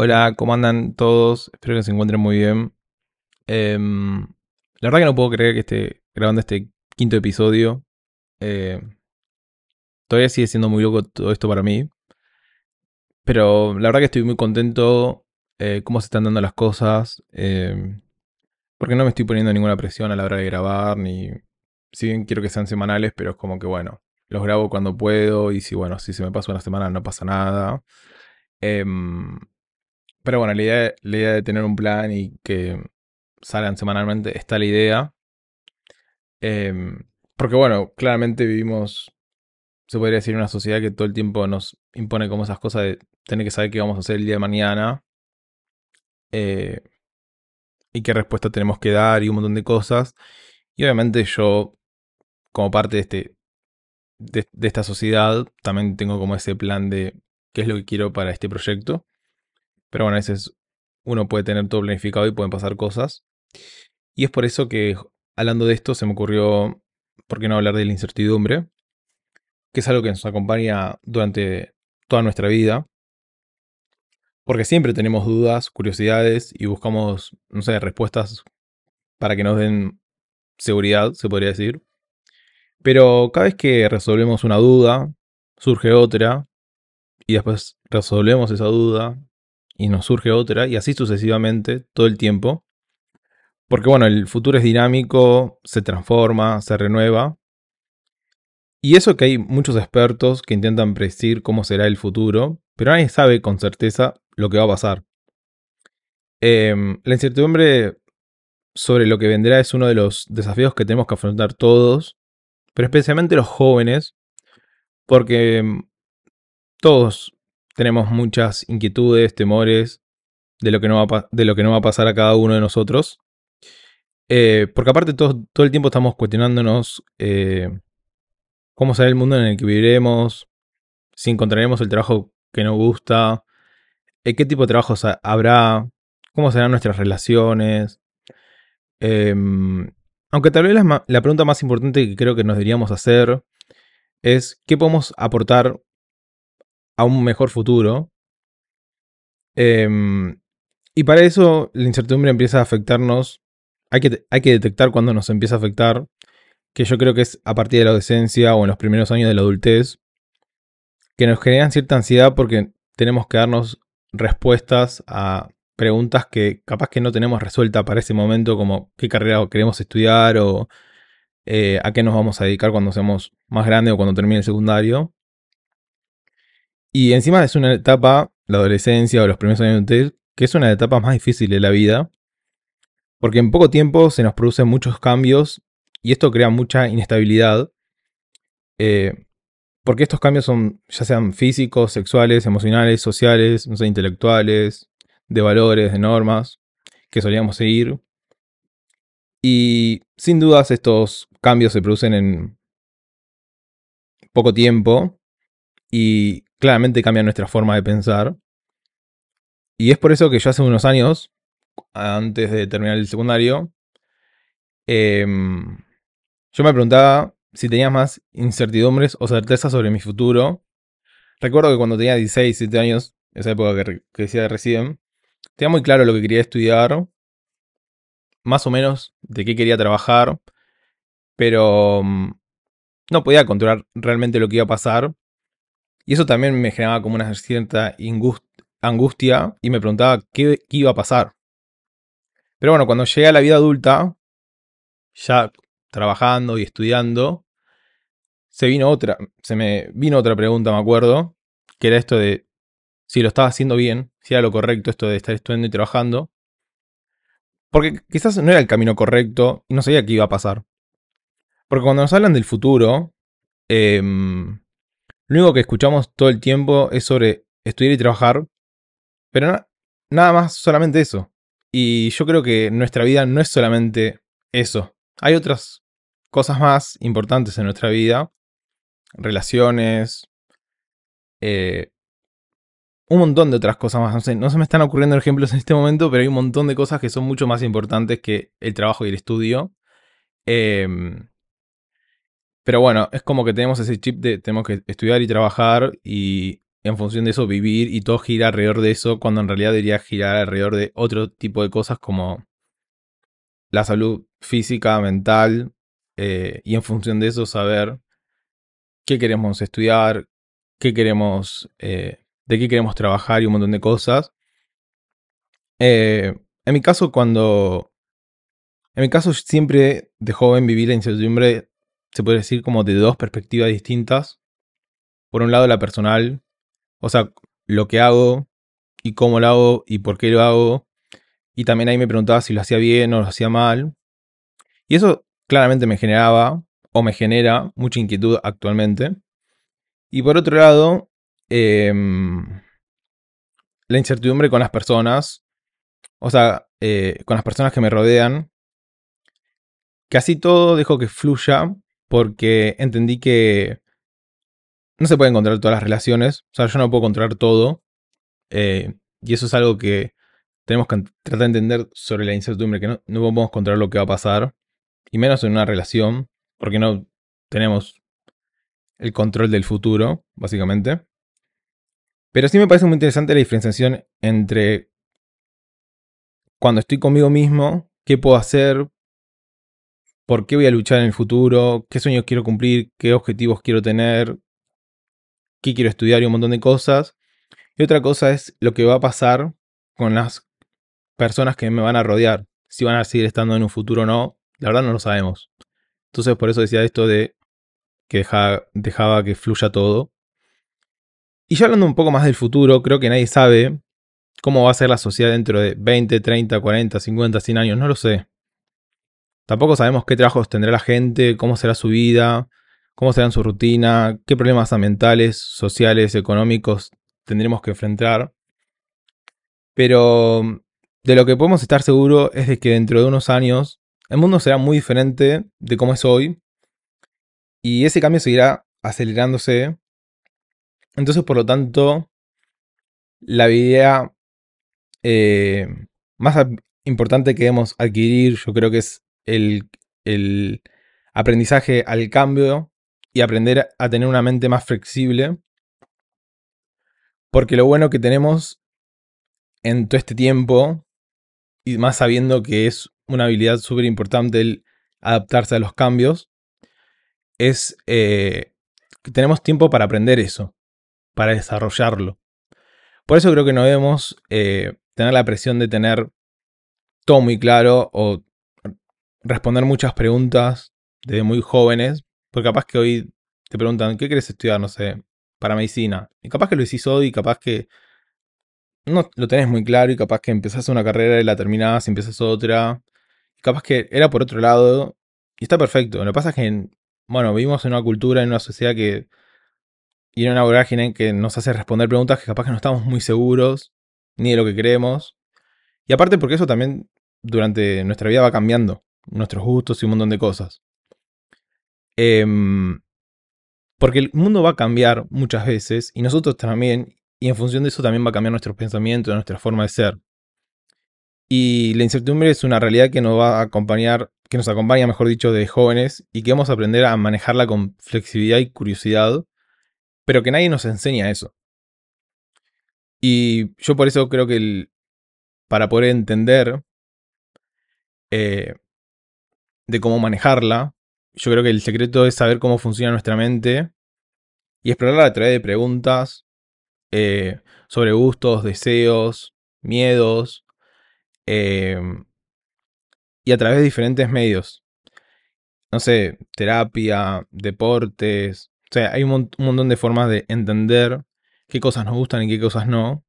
Hola, ¿cómo andan todos? Espero que se encuentren muy bien. Em, la verdad que no puedo creer que esté grabando este quinto episodio. Eh, todavía sigue siendo muy loco todo esto para mí. Pero la verdad que estoy muy contento eh, cómo se están dando las cosas. em, porque no me estoy poniendo ninguna presión a la hora de grabar. Ni. Si bien quiero que sean semanales, pero es como que bueno. Los grabo cuando puedo. Y si bueno, si se me pasa una semana no pasa nada. Em, pero bueno, la idea, la idea de tener un plan y que salgan semanalmente está la idea. Em, porque bueno, claramente vivimos, se podría decir, una sociedad que todo el tiempo nos impone como esas cosas de tener que saber qué vamos a hacer el día de mañana. eh, y qué respuesta tenemos que dar y un montón de cosas. Y obviamente yo, como parte de, este, de esta sociedad, también tengo como ese plan de qué es lo que quiero para este proyecto. Pero bueno, a veces uno puede tener todo planificado y pueden pasar cosas. Y es por eso que, hablando de esto, se me ocurrió, ¿por qué no hablar de la incertidumbre? Que es algo que nos acompaña durante toda nuestra vida. Porque siempre tenemos dudas, curiosidades y buscamos, no sé, respuestas para que nos den seguridad, se podría decir. Pero cada vez que resolvemos una duda, surge otra, y después resolvemos esa duda, y nos surge otra, y así sucesivamente, todo el tiempo. Porque bueno, el futuro es dinámico, se transforma, se renueva. Y eso que hay muchos expertos que intentan predecir cómo será el futuro, pero nadie sabe con certeza lo que va a pasar. Em, la incertidumbre sobre lo que vendrá es uno de los desafíos que tenemos que afrontar todos, pero especialmente los jóvenes, porque em, todos tenemos muchas inquietudes, temores de lo que no va a, de lo que no va a pasar a cada uno de nosotros. Eh, porque aparte todo, todo el tiempo estamos cuestionándonos eh, cómo será el mundo en el que viviremos, si encontraremos el trabajo que nos gusta, eh, qué tipo de trabajos ha- habrá, cómo serán nuestras relaciones. Em, aunque tal vez la, la pregunta más importante que creo que nos deberíamos hacer es qué podemos aportar a un mejor futuro. Em, y para eso la incertidumbre empieza a afectarnos. Hay que, hay que detectar cuando nos empieza a afectar, que yo creo que es a partir de la adolescencia o en los primeros años de la adultez, que nos generan cierta ansiedad porque tenemos que darnos respuestas a preguntas que capaz que no tenemos resuelta para ese momento, como qué carrera queremos estudiar o eh, a qué nos vamos a dedicar cuando seamos más grandes o cuando termine el secundario. Y encima es una etapa, la adolescencia o los primeros años de adultez, que es una de las etapas más difíciles de la vida, porque en poco tiempo se nos producen muchos cambios y esto crea mucha inestabilidad. eh, porque estos cambios son ya sean físicos, sexuales, emocionales, sociales, no sé, intelectuales, de valores, de normas, que solíamos seguir. Y sin dudas estos cambios se producen en poco tiempo y claramente cambian nuestra forma de pensar. Y es por eso que yo hace unos años, antes de terminar el secundario, em, yo me preguntaba si tenía más incertidumbres o certezas sobre mi futuro. Recuerdo que cuando tenía 16, 17 años, esa época que, que decía recién, tenía muy claro lo que quería estudiar, más o menos de qué quería trabajar, pero mm, no podía controlar realmente lo que iba a pasar. Y eso también me generaba como una cierta angustia y me preguntaba qué, qué iba a pasar. Pero bueno, cuando llegué a la vida adulta, ya trabajando y estudiando, se vino otra, se me vino otra pregunta, me acuerdo, que era esto de si lo estaba haciendo bien, si era lo correcto esto de estar estudiando y trabajando. Porque quizás no era el camino correcto y no sabía qué iba a pasar. Porque cuando nos hablan del futuro, em, lo único que escuchamos todo el tiempo es sobre estudiar y trabajar, pero na- nada más solamente eso. Y yo creo que nuestra vida no es solamente eso. Hay otras cosas más importantes en nuestra vida, relaciones, eh, un montón de otras cosas más. No, sé, no se me están ocurriendo ejemplos en este momento, pero hay un montón de cosas que son mucho más importantes que el trabajo y el estudio. Em, pero bueno, es como que tenemos ese chip de tenemos que estudiar y trabajar y en función de eso vivir y todo gira alrededor de eso, cuando en realidad debería girar alrededor de otro tipo de cosas como la salud física, mental, eh, y en función de eso saber qué queremos estudiar, qué queremos, eh, de qué queremos trabajar y un montón de cosas. Eh, en mi caso, cuando... En mi caso, siempre de joven viví la incertidumbre, se puede decir, como de dos perspectivas distintas. Por un lado, la personal, o sea, lo que hago y cómo lo hago y por qué lo hago. Y también ahí me preguntaba si lo hacía bien o lo hacía mal. Y eso claramente me generaba o me genera mucha inquietud actualmente. Y por otro lado, em, la incertidumbre con las personas, o sea, eh, con las personas que me rodean. Casi todo dejo que fluya porque entendí que no se pueden controlar todas las relaciones. O sea, yo no puedo controlar todo. Eh, y eso es algo que tenemos que tratar de entender sobre la incertidumbre, que no, no podemos controlar lo que va a pasar. Y menos en una relación, porque no tenemos el control del futuro, básicamente. Pero sí me parece muy interesante la diferenciación entre cuando estoy conmigo mismo, qué puedo hacer, por qué voy a luchar en el futuro, qué sueños quiero cumplir, qué objetivos quiero tener, qué quiero estudiar y un montón de cosas. Y otra cosa es lo que va a pasar con las personas que me van a rodear. Si van a seguir estando en un futuro o no, la verdad no lo sabemos. Entonces por eso decía esto de que dejaba, que fluya todo. Y ya hablando un poco más del futuro, creo que nadie sabe cómo va a ser la sociedad dentro de 20, 30, 40, 50, 100 años, no lo sé. Tampoco sabemos qué trabajos tendrá la gente, cómo será su vida, cómo será su rutina, qué problemas ambientales, sociales, económicos tendremos que enfrentar. Pero de lo que podemos estar seguros es de que dentro de unos años el mundo será muy diferente de cómo es hoy y ese cambio seguirá acelerándose. Entonces, por lo tanto, la habilidad eh, más importante que debemos adquirir, yo creo que es el, aprendizaje al cambio y aprender a tener una mente más flexible. Porque lo bueno que tenemos en todo este tiempo, y más sabiendo que es una habilidad súper importante el adaptarse a los cambios, es eh, que tenemos tiempo para aprender eso, para desarrollarlo. Por eso creo que no debemos eh, tener la presión de tener todo muy claro o responder muchas preguntas desde muy jóvenes, porque capaz que hoy te preguntan, ¿qué quieres estudiar? No sé, para medicina. Y capaz que lo hiciste hoy, capaz que no lo tenés muy claro, y capaz que empezás una carrera y la terminás y empiezas otra. Capaz que era por otro lado, y está perfecto. Lo que pasa es que bueno, vivimos en una cultura, en una sociedad que. y en una vorágine que nos hace responder preguntas que capaz que no estamos muy seguros, ni de lo que creemos. Y aparte, porque eso también durante nuestra vida va cambiando, nuestros gustos y un montón de cosas. Em, porque el mundo va a cambiar muchas veces, y nosotros también, y en función de eso también va a cambiar nuestros pensamientos, nuestra forma de ser. Y la incertidumbre es una realidad que nos va a acompañar que nos acompaña, mejor dicho, de jóvenes y que vamos a aprender a manejarla con flexibilidad y curiosidad, pero que nadie nos enseña eso. Y yo por eso creo que el, para poder entender eh, de cómo manejarla, yo creo que el secreto es saber cómo funciona nuestra mente y explorarla a través de preguntas eh, sobre gustos, deseos, miedos, eh, y a través de diferentes medios. No sé, terapia, deportes. O sea, hay un, montón de formas de entender qué cosas nos gustan y qué cosas no.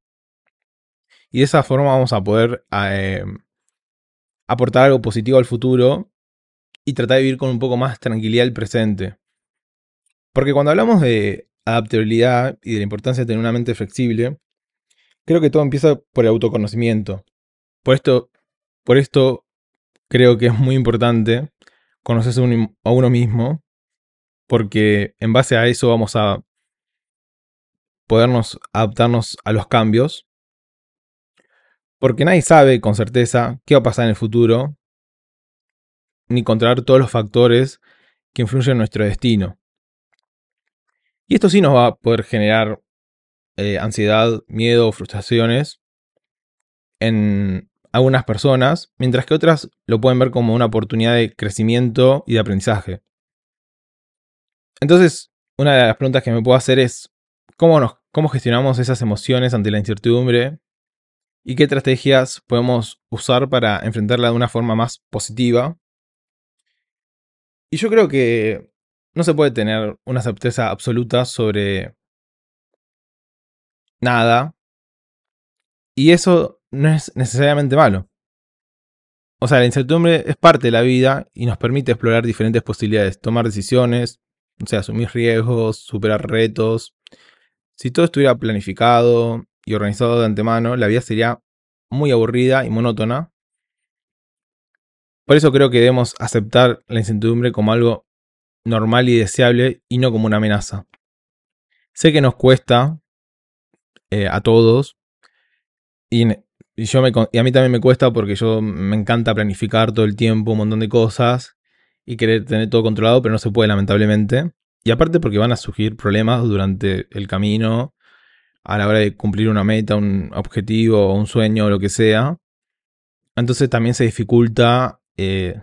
Y de esa forma vamos a poder eh, aportar algo positivo al futuro y tratar de vivir con un poco más tranquilidad el presente. Porque cuando hablamos de adaptabilidad y de la importancia de tener una mente flexible, creo que todo empieza por el autoconocimiento. Por esto, por esto creo que es muy importante conocerse a uno mismo, porque en base a eso vamos a podernos adaptarnos a los cambios, porque nadie sabe con certeza qué va a pasar en el futuro, ni controlar todos los factores que influyen en nuestro destino. Y esto sí nos va a poder generar eh, ansiedad, miedo frustraciones en algunas personas, mientras que otras lo pueden ver como una oportunidad de crecimiento y de aprendizaje. Entonces, una de las preguntas que me puedo hacer es, ¿cómo, nos, cómo gestionamos esas emociones ante la incertidumbre? ¿Y qué estrategias podemos usar para enfrentarla de una forma más positiva? Y yo creo que no se puede tener una certeza absoluta sobre nada. Y eso no es necesariamente malo. O sea, la incertidumbre es parte de la vida y nos permite explorar diferentes posibilidades, tomar decisiones, o sea, asumir riesgos, superar retos. Si todo estuviera planificado y organizado de antemano, la vida sería muy aburrida y monótona. Por eso creo que debemos aceptar la incertidumbre como algo normal y deseable y no como una amenaza. Sé que nos cuesta eh, a todos y, yo y a mí también me cuesta porque yo me encanta planificar todo el tiempo un montón de cosas y querer tener todo controlado, pero no se puede lamentablemente. Y aparte porque van a surgir problemas durante el camino a la hora de cumplir una meta, un objetivo, un sueño lo que sea. Entonces también se dificulta eh,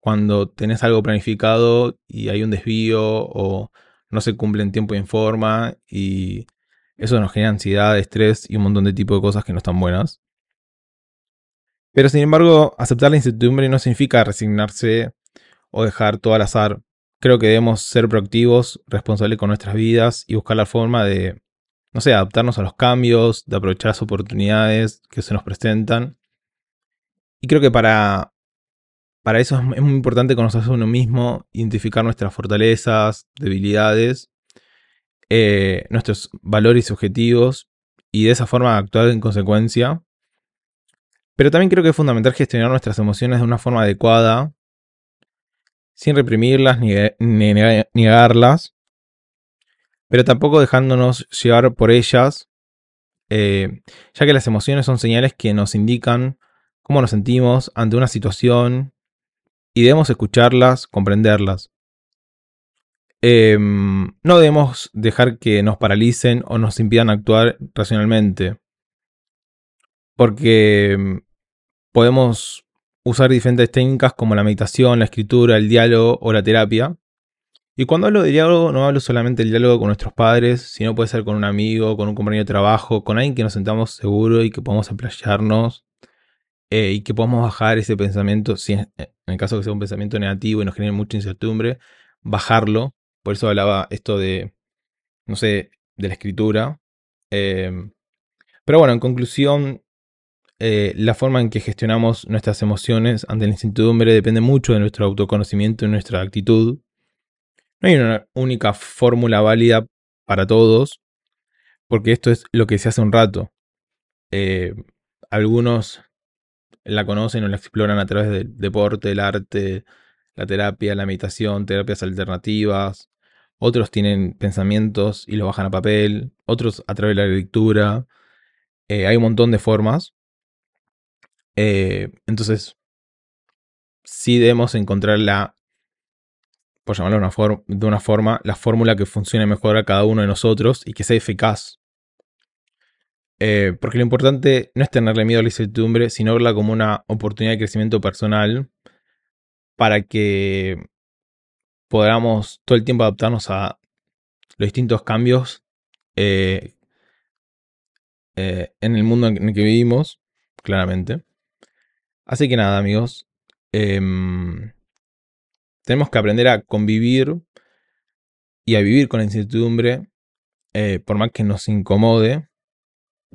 cuando tenés algo planificado y hay un desvío o no se cumple en tiempo y en forma y eso nos genera ansiedad, estrés y un montón de tipos de cosas que no están buenas. Pero sin embargo, aceptar la incertidumbre no significa resignarse o dejar todo al azar. Creo que debemos ser proactivos, responsables con nuestras vidas y buscar la forma de, no sé, adaptarnos a los cambios, de aprovechar las oportunidades que se nos presentan. Y creo que para, para eso es muy importante conocerse a uno mismo, identificar nuestras fortalezas, debilidades, eh, nuestros valores y objetivos, y de esa forma actuar en consecuencia. Pero también creo que es fundamental gestionar nuestras emociones de una forma adecuada sin reprimirlas ni, negarlas, pero tampoco dejándonos llevar por ellas, eh, ya que las emociones son señales que nos indican cómo nos sentimos ante una situación y debemos escucharlas, comprenderlas. Em, no debemos dejar que nos paralicen o nos impidan actuar racionalmente, porque em, podemos usar diferentes técnicas como la meditación, la escritura, el diálogo o la terapia. Y cuando hablo de diálogo, no hablo solamente del diálogo con nuestros padres, sino puede ser con un amigo, con un compañero de trabajo, con alguien que nos sentamos seguro y que podamos emplayarnos eh, y que podamos bajar ese pensamiento, si en el caso que sea un pensamiento negativo y nos genere mucha incertidumbre, bajarlo. Por eso hablaba esto de, no sé, de la escritura. Eh, pero bueno, en conclusión, eh, la forma en que gestionamos nuestras emociones ante la incertidumbre depende mucho de nuestro autoconocimiento y nuestra actitud. No hay una única fórmula válida para todos, porque esto es lo que se hace un rato. Eh, algunos la conocen o la exploran a través del deporte, el arte, la terapia, la meditación, terapias alternativas. Otros tienen pensamientos y lo bajan a papel. Otros a través de la lectura. Eh, hay un montón de formas. Eh, entonces, sí debemos encontrar la, por llamarlo una, de una forma, la fórmula que funcione mejor a cada uno de nosotros y que sea eficaz. Eh, porque lo importante no es tenerle miedo a la incertidumbre, sino verla como una oportunidad de crecimiento personal para que podamos todo el tiempo adaptarnos a los distintos cambios eh, en el mundo en el que vivimos, claramente. Así que nada, amigos. Em, tenemos que aprender a convivir y a vivir con la incertidumbre, eh, por más que nos incomode,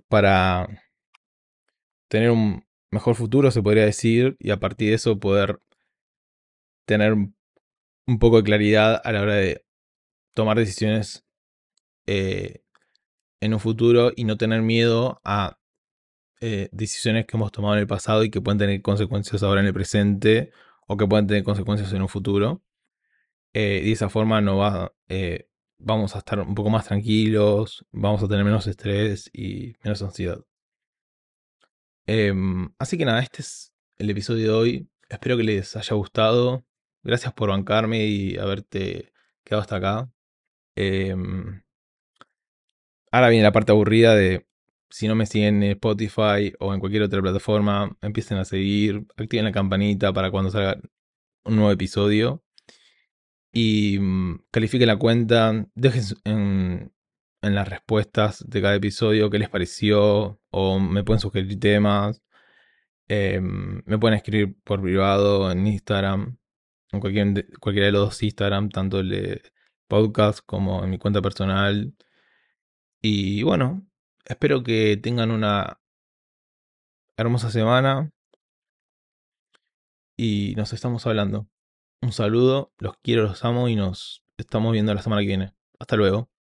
para tener un mejor futuro, se podría decir, y a partir de eso poder tener un poco de claridad a la hora de tomar decisiones eh, en un futuro y no tener miedo a eh, decisiones que hemos tomado en el pasado y que pueden tener consecuencias ahora en el presente o que pueden tener consecuencias en un futuro. Eh, y de esa forma no va, eh, vamos a estar un poco más tranquilos, vamos a tener menos estrés y menos ansiedad. Em, así que nada, este es el episodio de hoy. Espero que les haya gustado. Gracias por bancarme y haberte quedado hasta acá. Em, ahora viene la parte aburrida de si no me siguen en Spotify o en cualquier otra plataforma, empiecen a seguir, activen la campanita para cuando salga un nuevo episodio. Y mm, califiquen la cuenta, dejen en, en las respuestas de cada episodio qué les pareció o me pueden sugerir temas. Em, me pueden escribir por privado en Instagram, en cualquier, cualquiera de los dos Instagram, tanto el podcast como en mi cuenta personal. Y bueno, espero que tengan una hermosa semana y nos estamos hablando. Un saludo, los quiero, los amo y nos estamos viendo la semana que viene. Hasta luego.